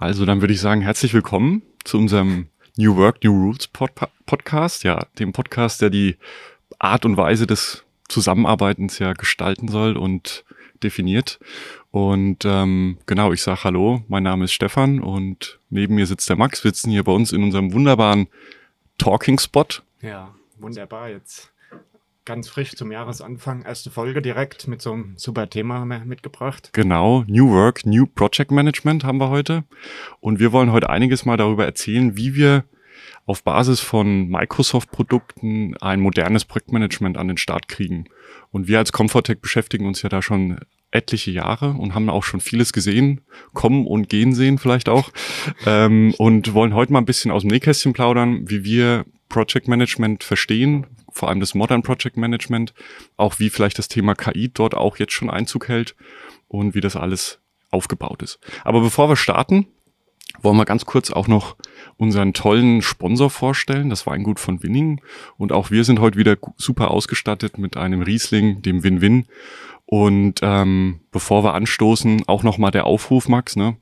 Also dann würde ich sagen, herzlich willkommen zu unserem New Work, New Rules Pod Podcast. Ja, dem Podcast, der die Art und Weise des Zusammenarbeitens ja gestalten soll und definiert. Und ähm, genau, ich sage Hallo, mein Name ist Stefan und neben mir sitzt der Max. Wir sitzen hier bei uns in unserem wunderbaren Talking Spot. Ja, wunderbar. Jetzt ganz frisch zum Jahresanfang. Erste Folge direkt mit so einem super Thema mitgebracht. Genau, New Work, New Project Management haben wir heute. Und wir wollen heute einiges mal darüber erzählen, wie wir auf Basis von Microsoft-Produkten ein modernes Projektmanagement an den Start kriegen. Und wir als Comfortech beschäftigen uns ja da schon etliche Jahre und haben auch schon vieles gesehen, kommen und gehen sehen vielleicht auch. ähm, und wollen heute mal ein bisschen aus dem Nähkästchen plaudern, wie wir Project Management verstehen, vor allem das Modern Project Management, auch wie vielleicht das Thema KI dort auch jetzt schon Einzug hält und wie das alles aufgebaut ist. Aber bevor wir starten, wollen wir ganz kurz auch noch unseren tollen Sponsor vorstellen, das Weingut von Winning. Und auch wir sind heute wieder super ausgestattet mit einem Riesling, dem Win-Win. Und ähm, bevor wir anstoßen, auch nochmal der Aufruf, Max, ne?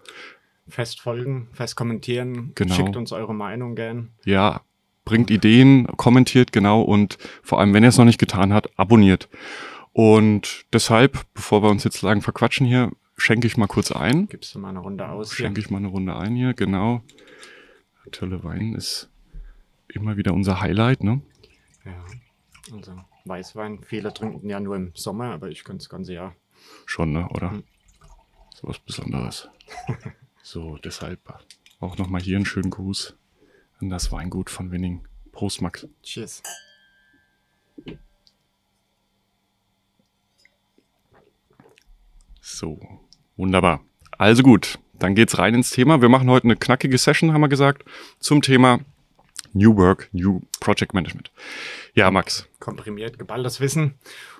Fest folgen, fest kommentieren, genau. schickt uns eure Meinung gern. Ja, bringt Ideen, kommentiert genau und vor allem, wenn ihr es noch nicht getan habt, abonniert. Und deshalb, bevor wir uns jetzt lang verquatschen hier, schenke ich mal kurz ein. Gibst du mal eine Runde aus? Schenke ich mal eine Runde ein hier, genau. Tolle Wein ist immer wieder unser Highlight, ne? Ja, also Weißwein. Viele trinken ja nur im Sommer, aber ich könnte das ganze Jahr. Schon, ne? Oder? Hm. So was Besonderes. so, deshalb auch nochmal hier einen schönen Gruß an das Weingut von Winning. Prost, Max. Cheers. So, wunderbar. Also gut, dann geht's rein ins Thema. Wir machen heute eine knackige Session, haben wir gesagt, zum Thema New Work, New Project Management. Ja, Max. Komprimiert, geballtes Wissen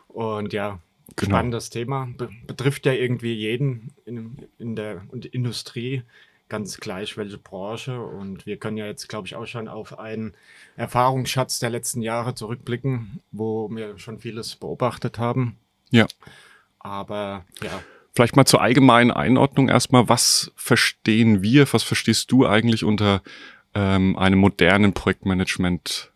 und ja, genau. spannendes Thema. Be betrifft ja irgendwie jeden in, in der Industrie ganz gleich welche Branche. Und wir können ja jetzt, glaube ich, auch schon auf einen Erfahrungsschatz der letzten Jahre zurückblicken, wo wir schon vieles beobachtet haben. Ja. Aber ja. Vielleicht mal zur allgemeinen Einordnung erstmal. Was verstehen wir, was verstehst du eigentlich unter ähm, einem modernen Projektmanagement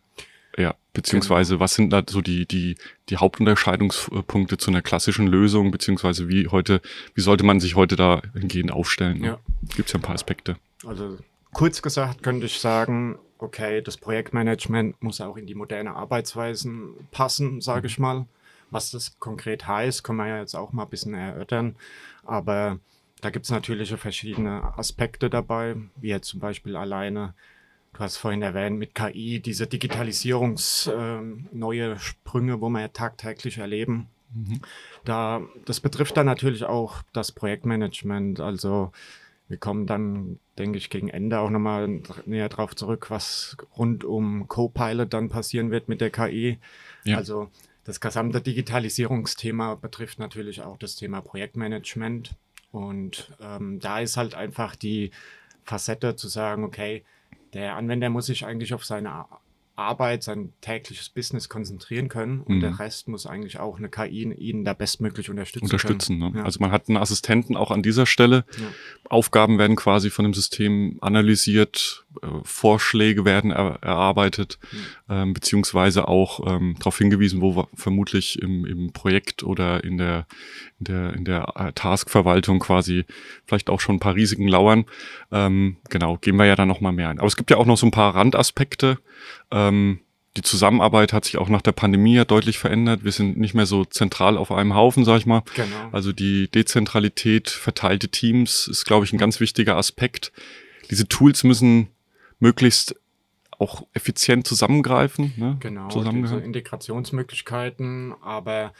ja, beziehungsweise was sind da so die, die, die Hauptunterscheidungspunkte zu einer klassischen Lösung, beziehungsweise wie heute, wie sollte man sich heute da hingehend aufstellen? Ja. Gibt es ja ein paar Aspekte. Also kurz gesagt könnte ich sagen, okay, das Projektmanagement muss auch in die moderne Arbeitsweisen passen, sage ich mal. Was das konkret heißt, können wir ja jetzt auch mal ein bisschen erörtern. Aber da gibt es natürlich verschiedene Aspekte dabei, wie jetzt zum Beispiel alleine Du hast vorhin erwähnt, mit KI diese Digitalisierungs äh, neue Sprünge, wo wir ja tagtäglich erleben. Mhm. Da, das betrifft dann natürlich auch das Projektmanagement. Also wir kommen dann, denke ich, gegen Ende auch nochmal näher drauf zurück, was rund um Copilot dann passieren wird mit der KI. Ja. Also das gesamte Digitalisierungsthema betrifft natürlich auch das Thema Projektmanagement. Und ähm, da ist halt einfach die Facette zu sagen, okay, der Anwender muss sich eigentlich auf seine Arbeit, sein tägliches Business konzentrieren können und mhm. der Rest muss eigentlich auch eine KI ihn da bestmöglich unterstützen. Unterstützen. Ne? Ja. Also man hat einen Assistenten auch an dieser Stelle. Ja. Aufgaben werden quasi von dem System analysiert, äh, Vorschläge werden er, erarbeitet, mhm. ähm, beziehungsweise auch ähm, darauf hingewiesen, wo vermutlich im, im Projekt oder in der in der in der äh, Taskverwaltung quasi vielleicht auch schon ein paar Risiken lauern. Ähm, genau, gehen wir ja dann noch mal mehr ein. Aber es gibt ja auch noch so ein paar Randaspekte. Ähm, die Zusammenarbeit hat sich auch nach der Pandemie ja deutlich verändert. Wir sind nicht mehr so zentral auf einem Haufen, sag ich mal. Genau. Also die Dezentralität, verteilte Teams ist, glaube ich, ein ganz wichtiger Aspekt. Diese Tools müssen möglichst auch effizient zusammengreifen. Ne? Genau, diese Integrationsmöglichkeiten, aber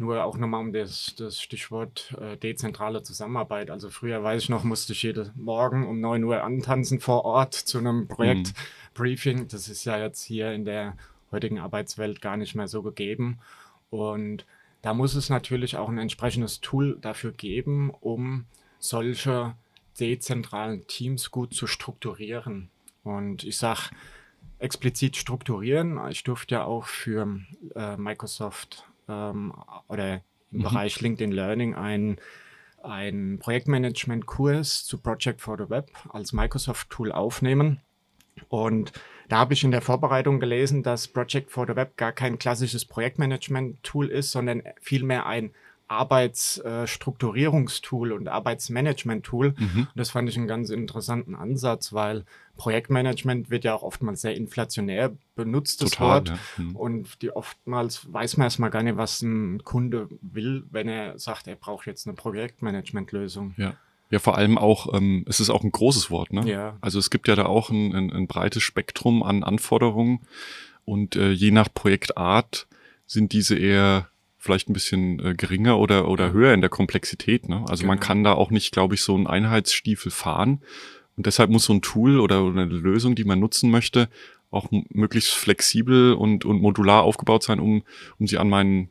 nur auch nochmal um das, das Stichwort äh, dezentrale Zusammenarbeit. Also früher weiß ich noch, musste ich jeden Morgen um 9 Uhr antanzen vor Ort zu einem Projektbriefing. Mhm. Das ist ja jetzt hier in der heutigen Arbeitswelt gar nicht mehr so gegeben. Und da muss es natürlich auch ein entsprechendes Tool dafür geben, um solche dezentralen Teams gut zu strukturieren. Und ich sage explizit strukturieren. Ich durfte ja auch für äh, Microsoft ähm, oder im mhm. Bereich LinkedIn Learning ein einen Projektmanagement-Kurs zu Project for the Web als Microsoft-Tool aufnehmen. Und da habe ich in der Vorbereitung gelesen, dass Project for the Web gar kein klassisches Projektmanagement-Tool ist, sondern vielmehr ein Arbeitsstrukturierungstool und Arbeitsmanagement-Tool. Mhm. Das fand ich einen ganz interessanten Ansatz, weil Projektmanagement wird ja auch oftmals sehr inflationär benutzt, das Total, Wort. Ja. Mhm. Und die oftmals weiß man erstmal gar nicht, was ein Kunde will, wenn er sagt, er braucht jetzt eine Projektmanagement-Lösung. Ja. Ja, vor allem auch, ähm, es ist auch ein großes Wort, ne? Ja. Also es gibt ja da auch ein, ein, ein breites Spektrum an Anforderungen und äh, je nach Projektart sind diese eher vielleicht ein bisschen äh, geringer oder, oder höher in der Komplexität. Ne? Also genau. man kann da auch nicht, glaube ich, so einen Einheitsstiefel fahren. Und deshalb muss so ein Tool oder, oder eine Lösung, die man nutzen möchte, auch möglichst flexibel und, und modular aufgebaut sein, um, um sie an meinen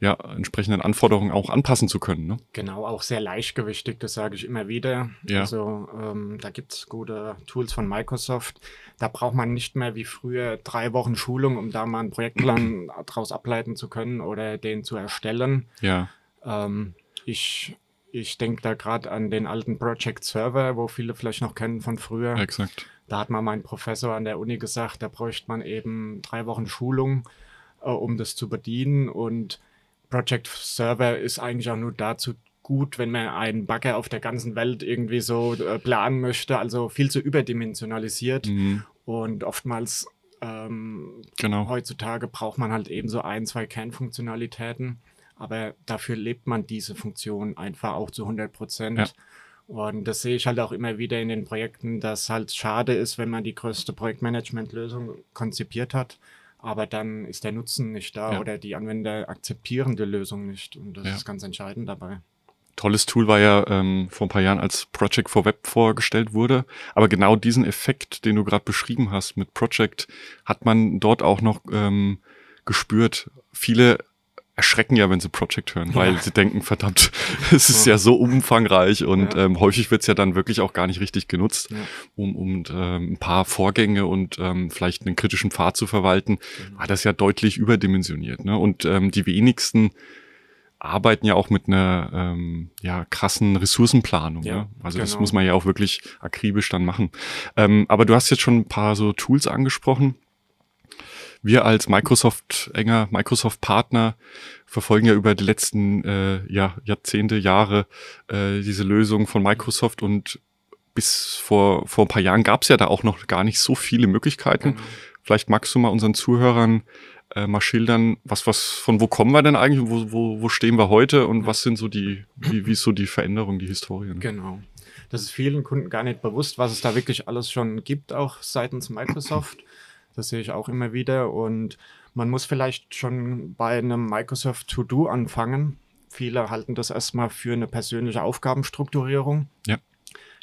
ja, entsprechenden Anforderungen auch anpassen zu können. Ne? Genau, auch sehr leichtgewichtig, das sage ich immer wieder. Ja. Also ähm, da gibt es gute Tools von Microsoft. Da braucht man nicht mehr wie früher drei Wochen Schulung, um da mal einen Projektplan daraus ableiten zu können oder den zu erstellen. Ja. Ähm, ich ich denke da gerade an den alten Project Server, wo viele vielleicht noch kennen von früher. Exakt. Da hat mal mein Professor an der Uni gesagt, da bräuchte man eben drei Wochen Schulung, äh, um das zu bedienen. Und Project Server ist eigentlich auch nur dazu gut, wenn man einen Bagger auf der ganzen Welt irgendwie so äh, planen möchte, also viel zu überdimensionalisiert mhm. und oftmals ähm, genau. heutzutage braucht man halt eben so ein, zwei Kernfunktionalitäten, aber dafür lebt man diese Funktion einfach auch zu 100 Prozent. Ja. Und das sehe ich halt auch immer wieder in den Projekten, dass halt schade ist, wenn man die größte Projektmanagement-Lösung konzipiert hat aber dann ist der Nutzen nicht da ja. oder die Anwender akzeptieren die Lösung nicht. Und das ja. ist ganz entscheidend dabei. Tolles Tool war ja ähm, vor ein paar Jahren als Project for Web vorgestellt wurde. Aber genau diesen Effekt, den du gerade beschrieben hast mit Project, hat man dort auch noch ähm, gespürt. Viele erschrecken ja, wenn sie Project hören, weil ja. sie denken, verdammt, es ist ja so umfangreich und ja. ähm, häufig wird es ja dann wirklich auch gar nicht richtig genutzt, ja. um, um ähm, ein paar Vorgänge und ähm, vielleicht einen kritischen Pfad zu verwalten, mhm. war das ja deutlich überdimensioniert. Ne? Und ähm, die wenigsten arbeiten ja auch mit einer ähm, ja, krassen Ressourcenplanung. Ja, ne? Also genau. das muss man ja auch wirklich akribisch dann machen. Ähm, aber du hast jetzt schon ein paar so Tools angesprochen wir als Microsoft, enger Microsoft-Partner, verfolgen ja über die letzten äh, ja, Jahrzehnte, Jahre äh, diese Lösung von Microsoft und bis vor, vor ein paar Jahren gab es ja da auch noch gar nicht so viele Möglichkeiten. Genau. Vielleicht magst du mal unseren Zuhörern äh, mal schildern, was, was, von wo kommen wir denn eigentlich, wo, wo, wo stehen wir heute und was sind so die, wie, wie ist so die Veränderung, die Historie? Ne? Genau. Das ist vielen Kunden gar nicht bewusst, was es da wirklich alles schon gibt, auch seitens Microsoft. Das sehe ich auch immer wieder. Und man muss vielleicht schon bei einem Microsoft To-Do anfangen. Viele halten das erstmal für eine persönliche Aufgabenstrukturierung. Ja.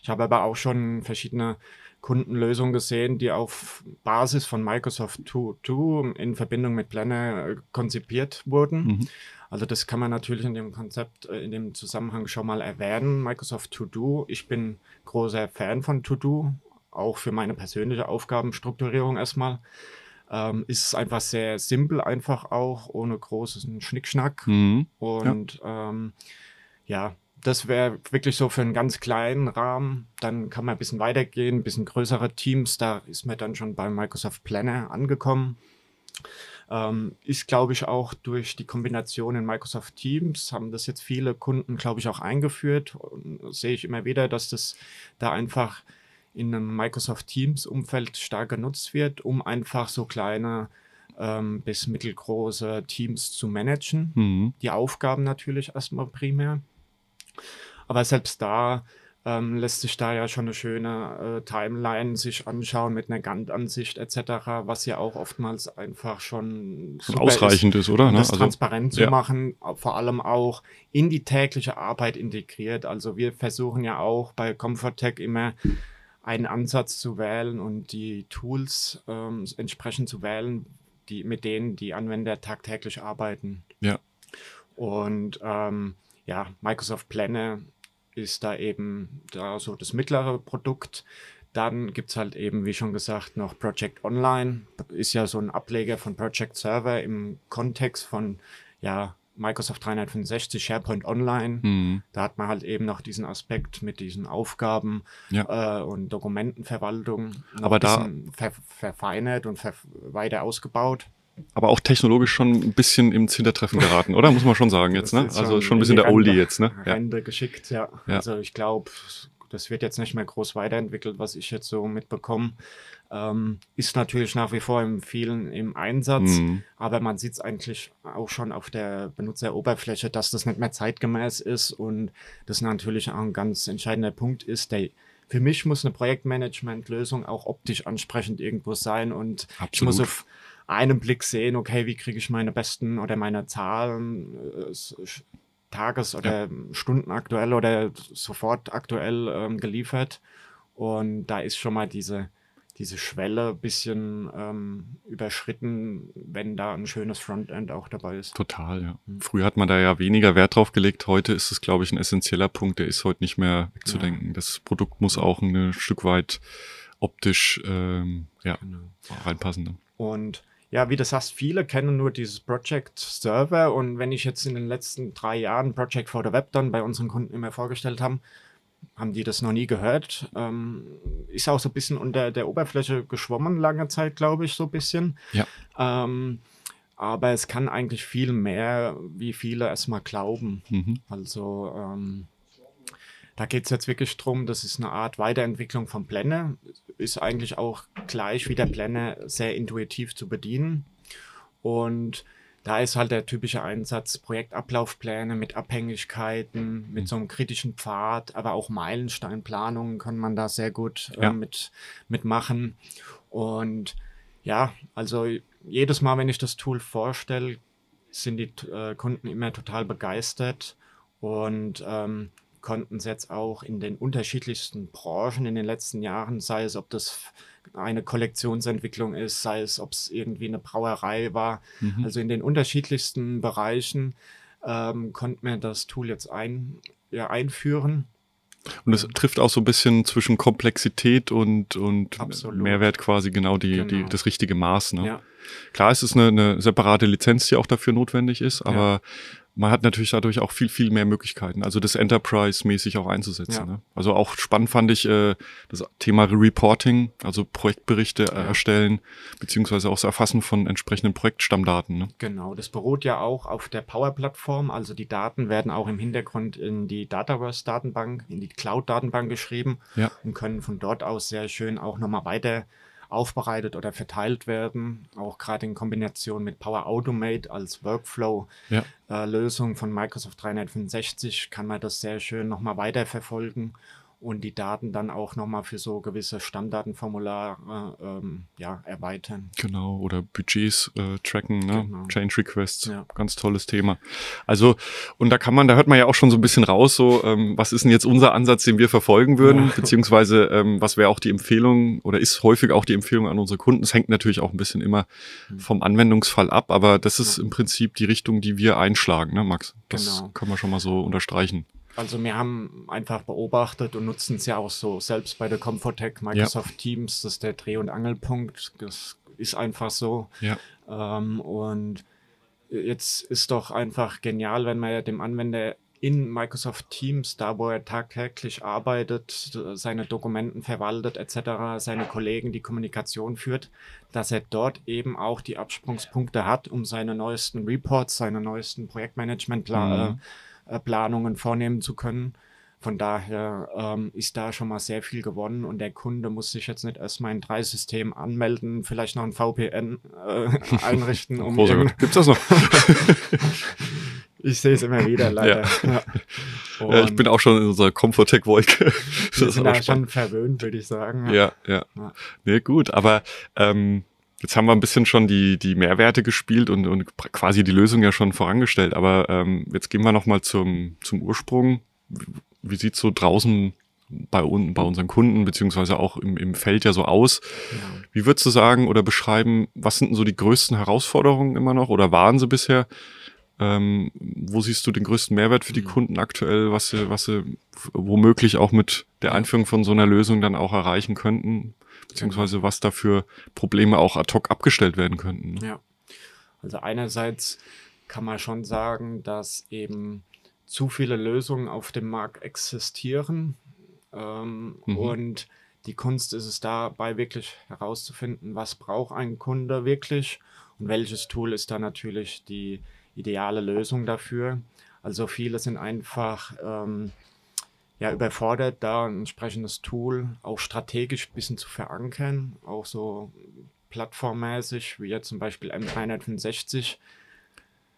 Ich habe aber auch schon verschiedene Kundenlösungen gesehen, die auf Basis von Microsoft To-Do in Verbindung mit Planner äh, konzipiert wurden. Mhm. Also das kann man natürlich in dem Konzept, äh, in dem Zusammenhang schon mal erwähnen. Microsoft To-Do. Ich bin großer Fan von To-Do auch für meine persönliche Aufgabenstrukturierung erstmal. Ähm, ist es einfach sehr simpel, einfach auch, ohne großen Schnickschnack. Mhm. Und ja, ähm, ja das wäre wirklich so für einen ganz kleinen Rahmen. Dann kann man ein bisschen weitergehen, ein bisschen größere Teams. Da ist man dann schon beim Microsoft Planner angekommen. Ähm, ist, glaube ich, auch durch die Kombination in Microsoft Teams, haben das jetzt viele Kunden, glaube ich, auch eingeführt. Sehe ich immer wieder, dass das da einfach in einem Microsoft Teams-Umfeld stark genutzt wird, um einfach so kleine ähm, bis mittelgroße Teams zu managen. Mhm. Die Aufgaben natürlich erstmal primär. Aber selbst da ähm, lässt sich da ja schon eine schöne äh, Timeline sich anschauen mit einer Gantt-Ansicht etc., was ja auch oftmals einfach schon ausreichend ist, ist oder? Um ne? das also, transparent zu ja. machen, vor allem auch in die tägliche Arbeit integriert. Also wir versuchen ja auch bei Comfortech immer einen Ansatz zu wählen und die Tools ähm, entsprechend zu wählen, die, mit denen die Anwender tagtäglich arbeiten. Ja. Und ähm, ja, Microsoft Planner ist da eben da so das mittlere Produkt. Dann gibt es halt eben, wie schon gesagt, noch Project Online. Ist ja so ein Ableger von Project Server im Kontext von ja, Microsoft 365, SharePoint Online. Mhm. Da hat man halt eben noch diesen Aspekt mit diesen Aufgaben Ja. äh, und Dokumentenverwaltung Aber da- ver verfeinert und ver weiter ausgebaut. Aber auch technologisch schon ein bisschen ins Hintertreffen geraten, oder? Muss man schon sagen jetzt, ne? Also schon ein in bisschen der Oldie jetzt, ne? Ja. Rente geschickt, ja. Ja. Also ich glaube, das wird jetzt nicht mehr groß weiterentwickelt, was ich jetzt so mitbekomme. Ähm, ist natürlich nach wie vor im vielen im Einsatz, Mhm. aber man sieht es eigentlich auch schon auf der Benutzeroberfläche, dass das nicht mehr zeitgemäß ist und das natürlich auch ein ganz entscheidender Punkt ist, der für mich muss eine Projektmanagement-Lösung auch optisch ansprechend irgendwo sein und ich Absolut. muss auf einen Blick sehen, okay, wie kriege ich meine besten oder meine Zahlen äh, tages- oder Stunden aktuell oder sofort aktuell ähm, geliefert. Und da ist schon mal diese, diese Schwelle ein bisschen ähm, überschritten, wenn da ein schönes Frontend auch dabei ist. Total, ja. Mhm. Früher hat man da ja weniger Wert drauf gelegt. Heute ist es, glaube ich, ein essentieller Punkt. Der ist heute nicht mehr wegzudenken. Das Produkt muss auch ein Stück weit optisch ähm, ja, Genau. reinpassen. Ne? Und ja, wie du sagst, viele kennen nur dieses Project Server. Und wenn ich jetzt in den letzten drei Jahren Project for the Web dann bei unseren Kunden immer vorgestellt haben, haben die das noch nie gehört. Ähm, ist auch so ein bisschen unter der Oberfläche geschwommen, lange Zeit, glaube ich, so ein bisschen. Ja. Ähm, aber es kann eigentlich viel mehr, wie viele erstmal glauben. Mhm. Also ähm, da geht es jetzt wirklich drum, das ist eine Art Weiterentwicklung vom Planner. Ist eigentlich auch gleich wie der Planner sehr intuitiv zu bedienen. Und da ist halt der typische Einsatz Projektablaufpläne mit Abhängigkeiten, mit so einem kritischen Pfad, aber auch Meilensteinplanungen kann man da sehr gut äh, Ja. mit, mitmachen. Und ja, also jedes Mal, wenn ich das Tool vorstelle, sind die äh, Kunden immer total begeistert und ähm, konnten es jetzt auch in den unterschiedlichsten Branchen in den letzten Jahren, sei es, ob das eine Kollektionsentwicklung ist, sei es, ob es irgendwie eine Brauerei war, Mhm. also in den unterschiedlichsten Bereichen ähm, konnten wir das Tool jetzt ein, ja, einführen. Und es trifft auch so ein bisschen zwischen Komplexität und, und Absolut. Mehrwert quasi genau, die, die, Genau. das richtige Maß. Ne? Ja. Klar, es ist eine, eine separate Lizenz, die auch dafür notwendig ist, aber man hat natürlich dadurch auch viel, viel mehr Möglichkeiten, also das Enterprise-mäßig auch einzusetzen. Ja. Ne? Also auch spannend fand ich äh, das Thema Reporting, also Projektberichte äh, Ja. erstellen, beziehungsweise auch das Erfassen von entsprechenden Projektstammdaten. Ne? Genau, das beruht ja auch auf der Power-Plattform. Also die Daten werden auch im Hintergrund in die Dataverse-Datenbank, in die Cloud-Datenbank geschrieben Ja. und können von dort aus sehr schön auch nochmal weiter aufbereitet oder verteilt werden. Auch gerade in Kombination mit Power Automate als Workflow-Lösung Ja. von Microsoft 365 kann man das sehr schön nochmal weiterverfolgen und die Daten dann auch nochmal für so gewisse Stammdatenformulare ähm, ja, erweitern. Genau, oder Budgets äh, tracken, ne? Genau. Change Requests, Ja. ganz tolles Thema. Also, und da kann man, da hört man ja auch schon so ein bisschen raus, so, ähm, was ist denn jetzt unser Ansatz, den wir verfolgen würden, Ja. beziehungsweise ähm, was wäre auch die Empfehlung oder ist häufig auch die Empfehlung an unsere Kunden. Es hängt natürlich auch ein bisschen immer Hm. vom Anwendungsfall ab, aber das ist im Prinzip die Richtung, die wir einschlagen, ne, Max? Das Genau. können wir schon mal so unterstreichen. Also wir haben einfach beobachtet und nutzen es ja auch so selbst bei der Comfortech Microsoft Teams, das ist der Dreh- und Angelpunkt. Das ist einfach so. Ja. Ähm, und jetzt ist doch einfach genial, wenn man ja dem Anwender in Microsoft Teams, da wo er tagtäglich arbeitet, seine Dokumenten verwaltet etc., seine Kollegen die Kommunikation führt, dass er dort eben auch die Absprungspunkte hat, um seine neuesten Reports, seine neuesten Projektmanagement-Planungen Mhm. Äh, Planungen vornehmen zu können. Von daher ähm, ist da schon mal sehr viel gewonnen und der Kunde muss sich jetzt nicht erstmal in drei Systemen anmelden, vielleicht noch ein VPN äh, einrichten. um. Gibt's das noch? ich sehe es immer wieder leider. Ja. ja, ich bin auch schon in unserer Comfortech-Wolke. wir sind auch da spannend. schon verwöhnt, würde ich sagen. Ja, ja. Ja. Nee, gut, aber ähm, jetzt haben wir ein bisschen schon die, die Mehrwerte gespielt und, und quasi die Lösung ja schon vorangestellt. Aber ähm, jetzt gehen wir nochmal zum, zum Ursprung. Wie, sieht's so draußen bei, un, bei unseren Kunden beziehungsweise auch im, im Feld ja so aus? Ja. Wie würdest du sagen oder beschreiben, was sind denn so die größten Herausforderungen immer noch oder waren sie bisher? Ähm, wo siehst du den größten Mehrwert für die Mhm. Kunden aktuell, was sie, was sie womöglich auch mit der Einführung von so einer Lösung dann auch erreichen könnten? Beziehungsweise was da für Probleme auch ad hoc abgestellt werden könnten? ne? Ja. Also einerseits kann man schon sagen, dass eben zu viele Lösungen auf dem Markt existieren. Ähm, mhm. Und die Kunst ist es dabei wirklich herauszufinden, was braucht ein Kunde wirklich und welches Tool ist da natürlich die ideale Lösung dafür. Also viele sind einfach ähm, ja, überfordert, da ein entsprechendes Tool auch strategisch ein bisschen zu verankern, auch so plattformmäßig, wie jetzt zum Beispiel M365.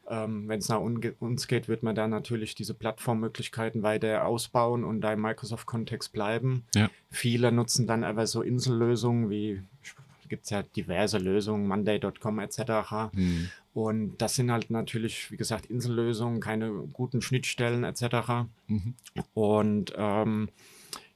Ähm, Wenn es nach uns geht, wird man da natürlich diese Plattformmöglichkeiten weiter ausbauen und da im Microsoft-Kontext bleiben. Ja. Viele nutzen dann aber so Insellösungen wie gibt es ja diverse Lösungen, Monday.com etc. Mhm. Und das sind halt natürlich, wie gesagt, Insellösungen, keine guten Schnittstellen etc. Mhm. Und ähm,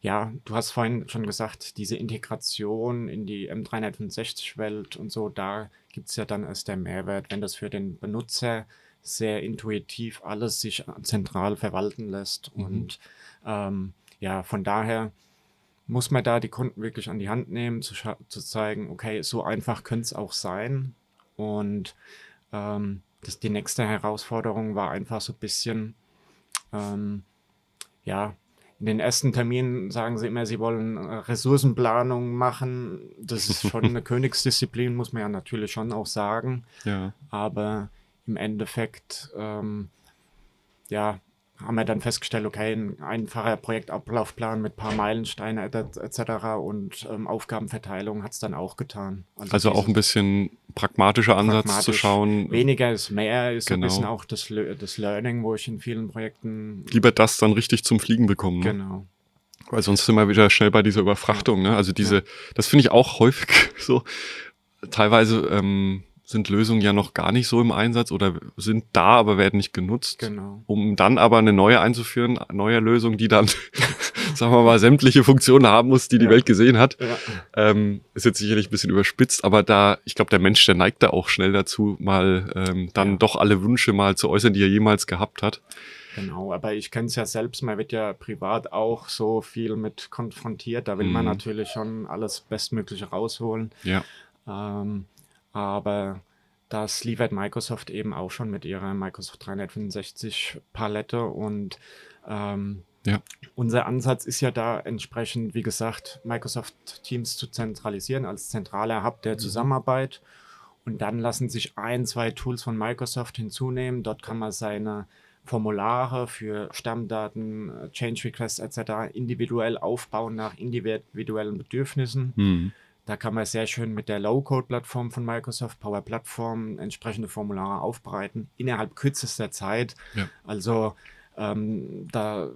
ja, du hast vorhin schon gesagt, diese Integration in die M365-Welt und so, da gibt es ja dann erst der Mehrwert, wenn das für den Benutzer sehr intuitiv alles sich zentral verwalten lässt. Mhm. Und ähm, ja, von daher muss man da die Kunden wirklich an die Hand nehmen, zu, zu zeigen, okay, so einfach könnte es auch sein. Und ähm, das, die nächste Herausforderung war einfach so ein bisschen, ähm, ja, in den ersten Terminen sagen sie immer, sie wollen äh, Ressourcenplanung machen. Das ist schon eine Königsdisziplin, muss man ja natürlich schon auch sagen. Ja. Aber im Endeffekt, ähm, ja, haben wir dann festgestellt, okay, ein einfacher Projektablaufplan mit ein paar Meilensteinen etc. und ähm, Aufgabenverteilung hat es dann auch getan. Also, also auch ein bisschen pragmatischer Ansatz pragmatisch. zu schauen. Weniger ist mehr, ist genau. ein bisschen auch das, das Learning, wo ich in vielen Projekten. Lieber das dann richtig zum Fliegen bekommen. Ne? Genau. Weil sonst sind wir wieder schnell bei dieser Überfrachtung. Ne? Also diese, ja. das finde ich auch häufig so. Teilweise ähm, sind Lösungen ja noch gar nicht so im Einsatz oder sind da, aber werden nicht genutzt. Genau. Um dann aber eine neue einzuführen, neue Lösung, die dann, sagen wir mal, sämtliche Funktionen haben muss, die die ja. Welt gesehen hat. Ja. Ähm, ist jetzt sicherlich ein bisschen überspitzt, aber da, ich glaube, der Mensch, der neigt da auch schnell dazu, mal ähm, dann ja. doch alle Wünsche mal zu äußern, die er jemals gehabt hat. Genau, aber ich kenne es ja selbst, man wird ja privat auch so viel mit konfrontiert. Da will mhm. man natürlich schon alles Bestmögliche rausholen. Ja. Ähm, aber das liefert Microsoft eben auch schon mit ihrer Microsoft 365 Palette und ähm, ja. Unser Ansatz ist ja da entsprechend, wie gesagt, Microsoft Teams zu zentralisieren als zentraler Hub der mhm. Zusammenarbeit. Und dann lassen sich ein, zwei Tools von Microsoft hinzunehmen. Dort kann man seine Formulare für Stammdaten, Change Requests etc. individuell aufbauen nach individuellen Bedürfnissen. Mhm. Da kann man sehr schön mit der Low-Code-Plattform von Microsoft, Power Platform, entsprechende Formulare aufbereiten innerhalb kürzester Zeit. Ja. Also ähm, da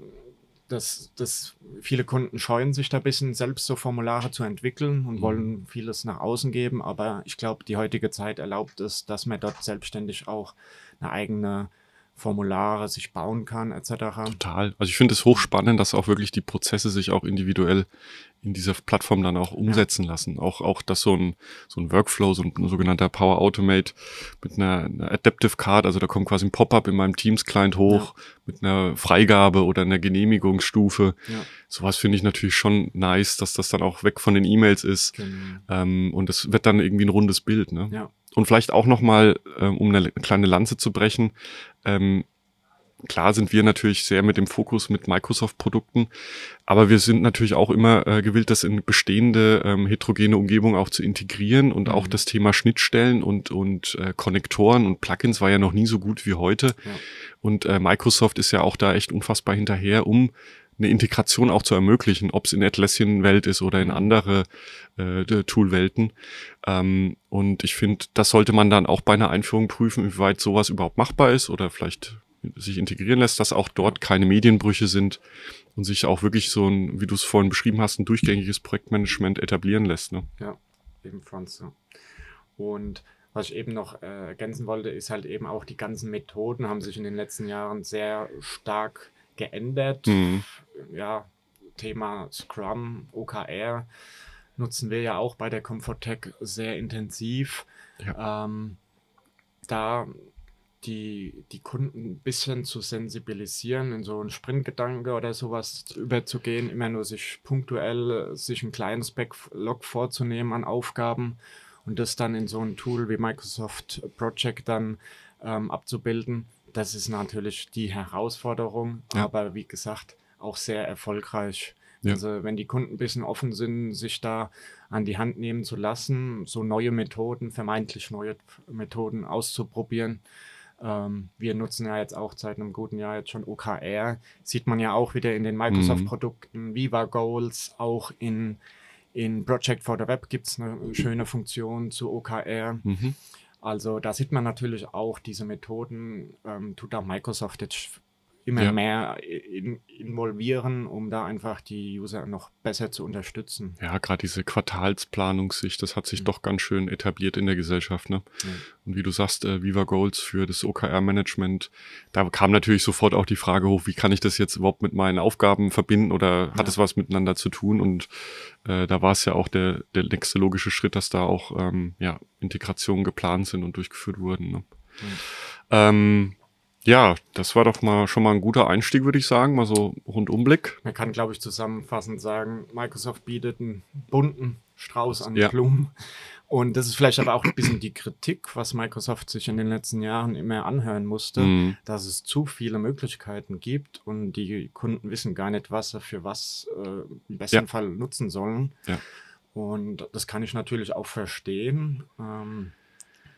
dass, dass viele Kunden scheuen sich da ein bisschen, selbst so Formulare zu entwickeln und mhm. wollen vieles nach außen geben. Aber ich glaube, die heutige Zeit erlaubt es, dass man dort selbstständig auch eine eigene Formulare sich bauen kann, etc. Total. Also ich finde es hochspannend, dass auch wirklich die Prozesse sich auch individuell in dieser Plattform dann auch umsetzen ja. lassen. Auch, auch, dass so ein, so ein Workflow, so ein, ein sogenannter Power Automate mit einer, einer, Adaptive Card, also da kommt quasi ein Pop-up in meinem Teams-Client hoch ja. mit einer Freigabe oder einer Genehmigungsstufe. Ja. Sowas finde ich natürlich schon nice, dass das dann auch weg von den E-Mails ist. Genau. Ähm, und es wird dann irgendwie ein rundes Bild. Ne? Ja. Und vielleicht auch nochmal, ähm, um eine kleine Lanze zu brechen, ähm, klar sind wir natürlich sehr mit dem Fokus mit Microsoft-Produkten, aber wir sind natürlich auch immer äh, gewillt, das in bestehende ähm, heterogene Umgebung auch zu integrieren und mhm. auch das Thema Schnittstellen und, und äh, Konnektoren und Plugins war ja noch nie so gut wie heute. Ja. Und äh, Microsoft ist ja auch da echt unfassbar hinterher, um eine Integration auch zu ermöglichen, ob es in Atlassian-Welt ist oder in andere äh, Tool-Welten. Ähm, und ich finde, das sollte man dann auch bei einer Einführung prüfen, inwieweit sowas überhaupt machbar ist oder vielleicht sich integrieren lässt, dass auch dort keine Medienbrüche sind und sich auch wirklich so ein, wie du es vorhin beschrieben hast, ein durchgängiges Projektmanagement etablieren lässt. Ne? Ja, ebenfalls so. Und was ich eben noch äh, ergänzen wollte, ist halt eben auch die ganzen Methoden haben sich in den letzten Jahren sehr stark geändert. Mhm. Ja, Thema Scrum, OKR nutzen wir ja auch bei der Comfortech sehr intensiv. Ja. Ähm, da die, die Kunden ein bisschen zu sensibilisieren, in so einen Sprintgedanke oder sowas überzugehen, immer nur sich punktuell sich ein kleines Backlog vorzunehmen an Aufgaben und das dann in so ein Tool wie Microsoft Project dann ähm, abzubilden. Das ist natürlich die Herausforderung, Ja. aber wie gesagt, auch sehr erfolgreich. Ja. Also wenn die Kunden ein bisschen offen sind, sich da an die Hand nehmen zu lassen, so neue Methoden, vermeintlich neue Methoden auszuprobieren. Ähm, wir nutzen ja jetzt auch seit einem guten Jahr jetzt schon OKR. Sieht man ja auch wieder in den Microsoft-Produkten, Viva Goals, auch in, in Project for the Web gibt es eine schöne Funktion zu OKR. Mhm. Also da sieht man natürlich auch diese Methoden, ähm, tut da Microsoft jetzt immer Ja. mehr in, involvieren, um da einfach die User noch besser zu unterstützen. Ja, gerade diese Quartalsplanungssicht, das hat sich Mhm. doch ganz schön etabliert in der Gesellschaft. Ne? Ja. Und wie du sagst, äh, Viva Goals für das OKR-Management, da kam natürlich sofort auch die Frage hoch, wie kann ich das jetzt überhaupt mit meinen Aufgaben verbinden oder hat Ja. es was miteinander zu tun? Und äh, da war es ja auch der, der nächste logische Schritt, dass da auch ähm, ja, Integrationen geplant sind und durchgeführt wurden. Ne? Ähm, ja, das war doch mal schon mal ein guter Einstieg, würde ich sagen, mal so Rundumblick. Man kann, glaube ich, zusammenfassend sagen, Microsoft bietet einen bunten Strauß an Ja. Blumen. Und das ist vielleicht aber auch ein bisschen die Kritik, was Microsoft sich in den letzten Jahren immer anhören musste, Mhm. dass es zu viele Möglichkeiten gibt und die Kunden wissen gar nicht, was sie für was äh, im besten Ja. Fall nutzen sollen. Ja. Und das kann ich natürlich auch verstehen. Ähm,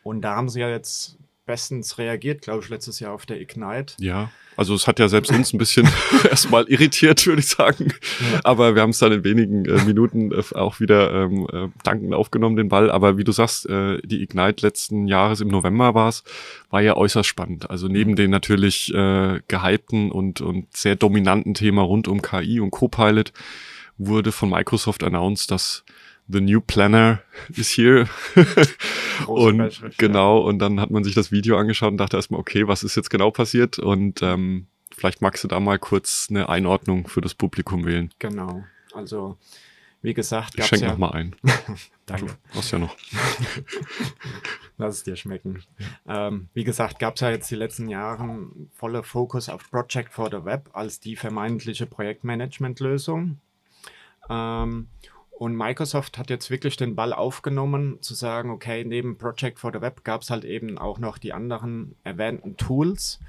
und da haben sie ja jetzt bestens reagiert, glaube ich, letztes Jahr auf der Ignite. Ja, also es hat ja selbst uns ein bisschen erstmal irritiert, würde ich sagen. Ja. Aber wir haben es dann in wenigen äh, Minuten äh, auch wieder ähm, äh, dankend aufgenommen, den Ball. Aber wie du sagst, äh, die Ignite letzten Jahres im November war es, war ja äußerst spannend. Also neben den natürlich äh, gehypten und, und sehr dominanten Thema rund um KI und Copilot wurde von Microsoft announced, dass The New Planner is here. Und genau, und dann hat man sich das Video angeschaut und dachte erstmal, okay, was ist jetzt genau passiert? Und ähm, vielleicht magst du da mal kurz eine Einordnung für das Publikum wählen. Genau. Also, wie gesagt, Ich schenke ja, noch mal ein. Danke. Du hast ja noch. Lass es dir schmecken. Ähm, wie gesagt, gab es ja jetzt die letzten Jahre voller Fokus auf Project for the Web als die vermeintliche Projektmanagement-Lösung. Ähm, und Microsoft hat jetzt wirklich den Ball aufgenommen, zu sagen, okay, neben Project for the Web gab es halt eben auch noch die anderen erwähnten Tools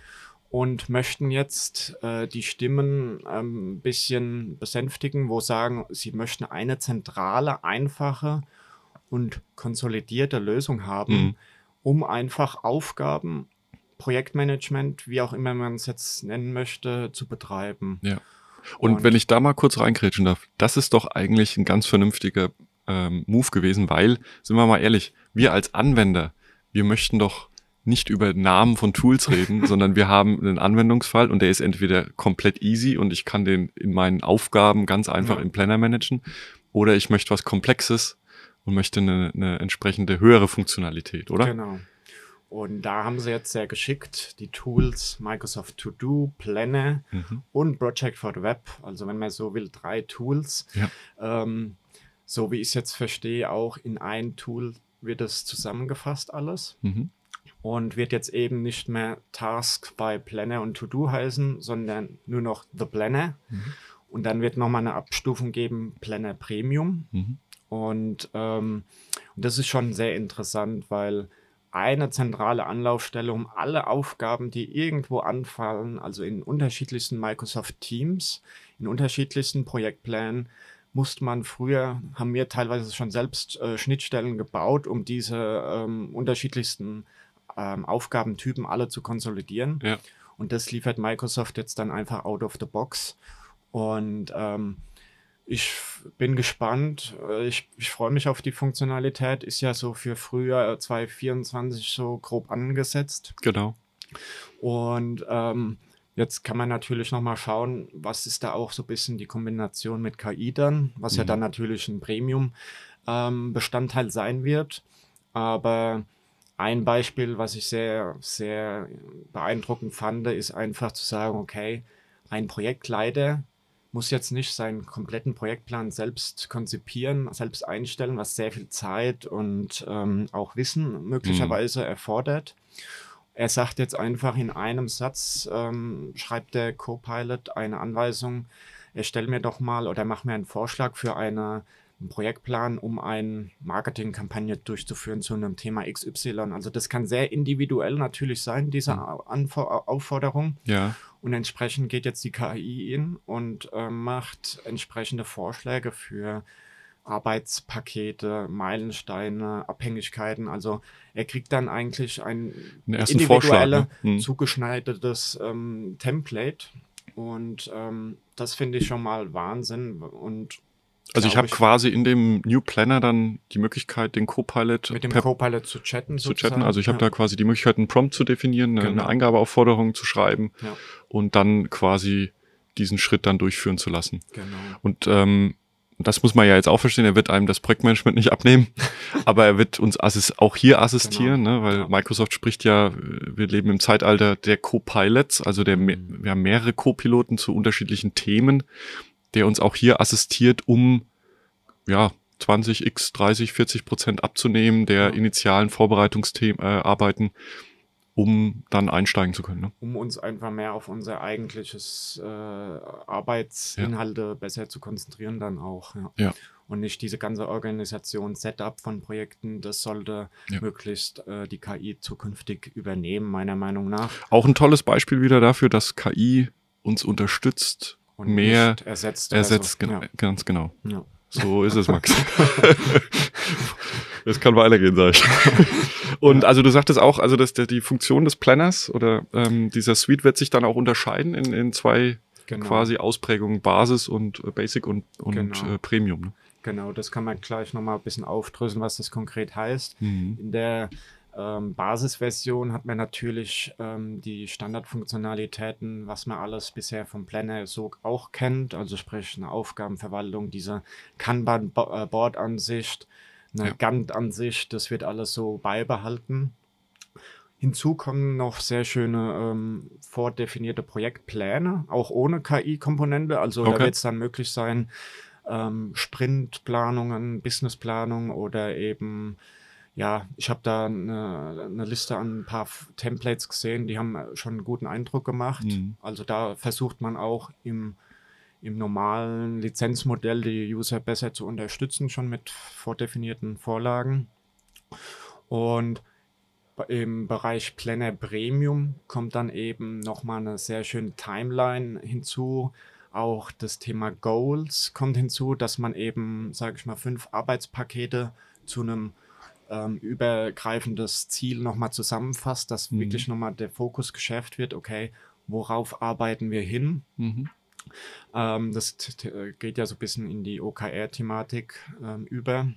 und möchten jetzt äh, die Stimmen ähm, ein bisschen besänftigen, wo sagen, sie möchten eine zentrale, einfache und konsolidierte Lösung haben, Mhm. um einfach Aufgaben, Projektmanagement, wie auch immer man es jetzt nennen möchte, zu betreiben. Ja. Und, Und- wenn ich da mal kurz reingrätschen darf, das ist doch eigentlich ein ganz vernünftiger ähm, Move gewesen, weil, sind wir mal ehrlich, wir als Anwender, wir möchten doch nicht über Namen von Tools reden, sondern wir haben einen Anwendungsfall und der ist entweder komplett easy und ich kann den in meinen Aufgaben ganz einfach Ja. im Planner managen oder ich möchte was Komplexes und möchte eine, eine entsprechende höhere Funktionalität, oder? Genau. Und da haben sie jetzt sehr geschickt die Tools Microsoft To Do, Planner Mhm. und Project for the Web. Also wenn man so will, drei Tools. Ja. Ähm, so wie ich es jetzt verstehe, auch in ein Tool wird es zusammengefasst alles. Mhm. und wird jetzt eben nicht mehr Task bei Planner und To-Do heißen, sondern nur noch The Planner. Mhm. Und dann wird nochmal eine Abstufung geben, Planner Premium. Mhm. Und, ähm, und das ist schon sehr interessant, weil eine zentrale Anlaufstelle, um alle Aufgaben, die irgendwo anfallen, also in unterschiedlichsten Microsoft Teams, in unterschiedlichsten Projektplänen, musste man früher, haben wir teilweise schon selbst äh, Schnittstellen gebaut, um diese ähm, unterschiedlichsten ähm, Aufgabentypen alle zu konsolidieren. Ja. Und das liefert Microsoft jetzt dann einfach out of the box. Und ähm, ich bin gespannt. Äh, Ich, ich freue mich auf die Funktionalität. Ist ja so für Frühjahr 2024 so grob angesetzt. Genau. Und ähm, jetzt kann man natürlich nochmal schauen, was ist da auch so ein bisschen die Kombination mit KI dann, was ja Mhm. dann natürlich ein Premium-Bestandteil sein wird. Aber ein Beispiel, was ich sehr, sehr beeindruckend fand, ist einfach zu sagen, okay, ein Projektleiter muss jetzt nicht seinen kompletten Projektplan selbst konzipieren, selbst einstellen, was sehr viel Zeit und ähm, auch Wissen möglicherweise erfordert. Er sagt jetzt einfach in einem Satz, ähm, schreibt der Copilot eine Anweisung, erstell mir doch mal oder mach mir einen Vorschlag für eine einen Projektplan, um eine Marketingkampagne durchzuführen zu einem Thema XY. Also das kann sehr individuell natürlich sein, diese Mhm. Anfor Aufforderung. Ja. Und entsprechend geht jetzt die KI in und äh, macht entsprechende Vorschläge für Arbeitspakete, Meilensteine, Abhängigkeiten. Also er kriegt dann eigentlich ein Den ersten Vorschlag. individuelle, Ne? Hm. zugeschneidertes ähm, Template. Und ähm, das finde ich schon mal Wahnsinn. Und Also ich habe quasi in dem New Planner dann die Möglichkeit, den Copilot mit dem Copilot zu chatten. zu chatten. sozusagen. Also ich habe ja. da quasi die Möglichkeit, einen Prompt zu definieren, eine, Genau. eine Eingabeaufforderung zu schreiben Ja, und dann quasi diesen Schritt dann durchführen zu lassen. genau. Und ähm, das muss man ja jetzt auch verstehen, er wird einem das Projektmanagement nicht abnehmen, aber er wird uns auch hier assistieren, ne? weil Ja. Microsoft spricht ja, wir leben im Zeitalter der Co-Pilots, also der, Mhm. wir haben mehrere Co-Piloten zu unterschiedlichen Themen, der uns auch hier assistiert, um ja 20, x 30, 40 Prozent abzunehmen der Ja. initialen Vorbereitungsthemen, äh, Arbeiten, um dann einsteigen zu können. Ne? um uns einfach mehr auf unser eigentliches äh, Arbeitsinhalte besser zu konzentrieren dann auch. Ja. Ja. Und nicht diese ganze Organisation, Setup von Projekten, das sollte Ja. möglichst äh, die KI zukünftig übernehmen, meiner Meinung nach. Auch ein tolles Beispiel wieder dafür, dass KI uns unterstützt, Und mehr ersetzt. ersetzt, So. gen- ganz genau. Ja. Ja. So ist es, Max. Das kann weitergehen, sag ich. Und also du sagtest auch, also dass der, die Funktion des Planners oder ähm, dieser Suite wird sich dann auch unterscheiden in, in zwei Genau. quasi Ausprägungen, Basis und äh, Basic und, und Genau. äh, Premium. Ne? Genau, das kann man gleich nochmal ein bisschen aufdröseln, was das konkret heißt. Mhm. In der ähm, Basisversion hat man natürlich ähm, die Standardfunktionalitäten, was man alles bisher vom Planner so auch kennt, also sprich eine Aufgabenverwaltung, diese Kanban-Board-Ansicht, eine Ja. Gantt-Ansicht, das wird alles so beibehalten. Hinzu kommen noch sehr schöne ähm, vordefinierte Projektpläne, auch ohne KI-Komponente. Also da Okay. wird es dann möglich sein, ähm, Sprintplanungen, Businessplanung oder eben, ja, ich habe da eine, eine Liste an ein paar Templates gesehen, die haben äh, schon einen guten Eindruck gemacht. Mhm. Also da versucht man auch im, im normalen Lizenzmodell die User besser zu unterstützen, schon mit vordefinierten Vorlagen. Und im Bereich Planner Premium kommt dann eben nochmal eine sehr schöne Timeline hinzu. Auch das Thema Goals kommt hinzu, dass man eben, sage ich mal, fünf Arbeitspakete zu einem ähm, übergreifendes Ziel nochmal zusammenfasst, dass Mhm. wirklich nochmal der Fokus geschärft wird, okay, worauf arbeiten wir hin? Mhm. Ähm, das geht ja so ein bisschen in die OKR-Thematik ähm, über.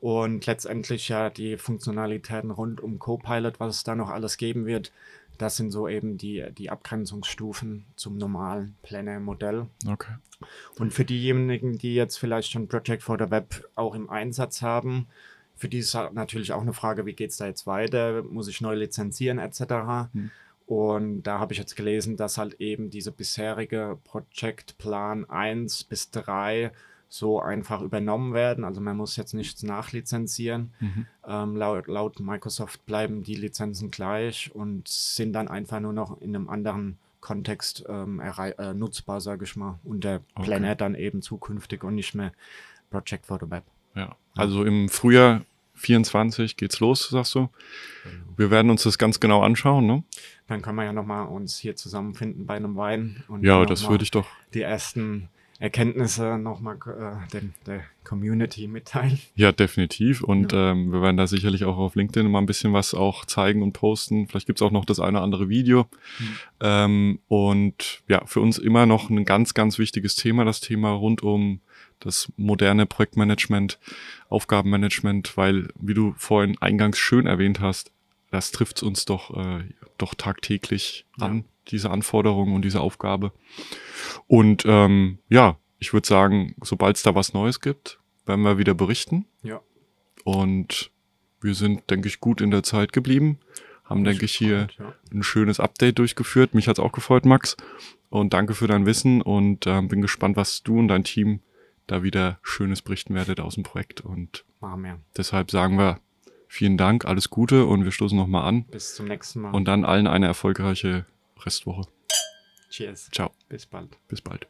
Und letztendlich ja die Funktionalitäten rund um Copilot, was es da noch alles geben wird, das sind so eben die, die Abgrenzungsstufen zum normalen Planner-Modell. Okay. Und für diejenigen, die jetzt vielleicht schon Project for the Web auch im Einsatz haben, für die ist halt natürlich auch eine Frage, wie geht es da jetzt weiter? Muss ich neu lizenzieren etc. Hm. Und da habe ich jetzt gelesen, dass halt eben diese bisherige Projektplan 1 bis 3 so einfach übernommen werden. Also man muss jetzt nichts nachlizenzieren. Mhm. Ähm, laut, laut Microsoft bleiben die Lizenzen gleich und sind dann einfach nur noch in einem anderen Kontext ähm, äh, nutzbar, sage ich mal. Und der Okay. Planner dann eben zukünftig und nicht mehr Project for the Web. Ja. Also im Frühjahr 24 geht's los, sagst du. Wir werden uns das ganz genau anschauen, ne? Dann können wir ja nochmal uns hier zusammenfinden bei einem Wein. Und Ja, das würde ich doch. Die ersten Erkenntnisse nochmal äh, der, der Community mitteilen. Ja, definitiv. Und ähm, wir werden da sicherlich auch auf LinkedIn mal ein bisschen was auch zeigen und posten. Vielleicht gibt's auch noch das eine oder andere Video. Ähm, und ja, für uns immer noch ein ganz, ganz wichtiges Thema, das Thema rund um das moderne Projektmanagement, Aufgabenmanagement, weil, wie du vorhin eingangs schön erwähnt hast, das trifft uns doch, äh, doch tagtäglich Ja. an, diese Anforderungen und diese Aufgabe. Und ähm, ja, ich würde sagen, sobald es da was Neues gibt, werden wir wieder berichten. Ja. Und wir sind, denke ich, gut in der Zeit geblieben. Haben, denke ich, hier gespannt, ein schönes Update durchgeführt. Mich hat's auch gefreut, Max. Und danke für dein Wissen und ähm, bin gespannt, was du und dein Team da wieder Schönes berichten werdet aus dem Projekt. Und wir. deshalb sagen wir vielen Dank, alles Gute und wir stoßen nochmal an. Bis zum nächsten Mal. Und dann allen eine erfolgreiche Restwoche. Cheers. Ciao, Bis bald. bis bald.